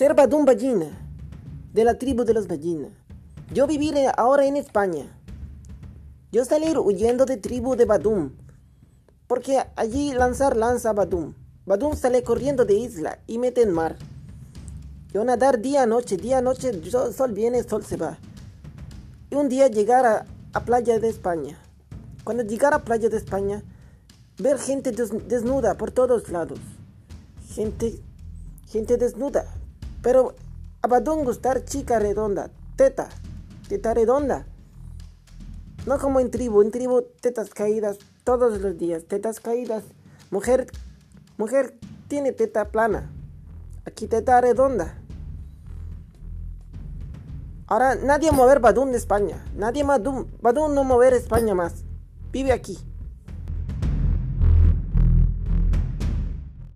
Ser Badum Ballina, de la tribu de los Ballina. Yo vivir ahora en España. Yo salir huyendo de tribu de Badum, porque allí lanzar lanza Badum. Badum sale corriendo de isla y mete en mar. Yo nadar día noche, día noche, sol viene, sol se va. Y un día llegar a, a playa de España. Cuando llegar a playa de España, ver gente desnuda por todos lados. Gente, gente desnuda. Pero Badum gustar chica redonda, teta, teta redonda. No como en tribu, en tribu tetas caídas todos los días, tetas caídas. Mujer, mujer tiene teta plana. Aquí teta redonda. Ahora nadie mover Badum de España. Nadie Badum, Badum no mover España más. Vive aquí.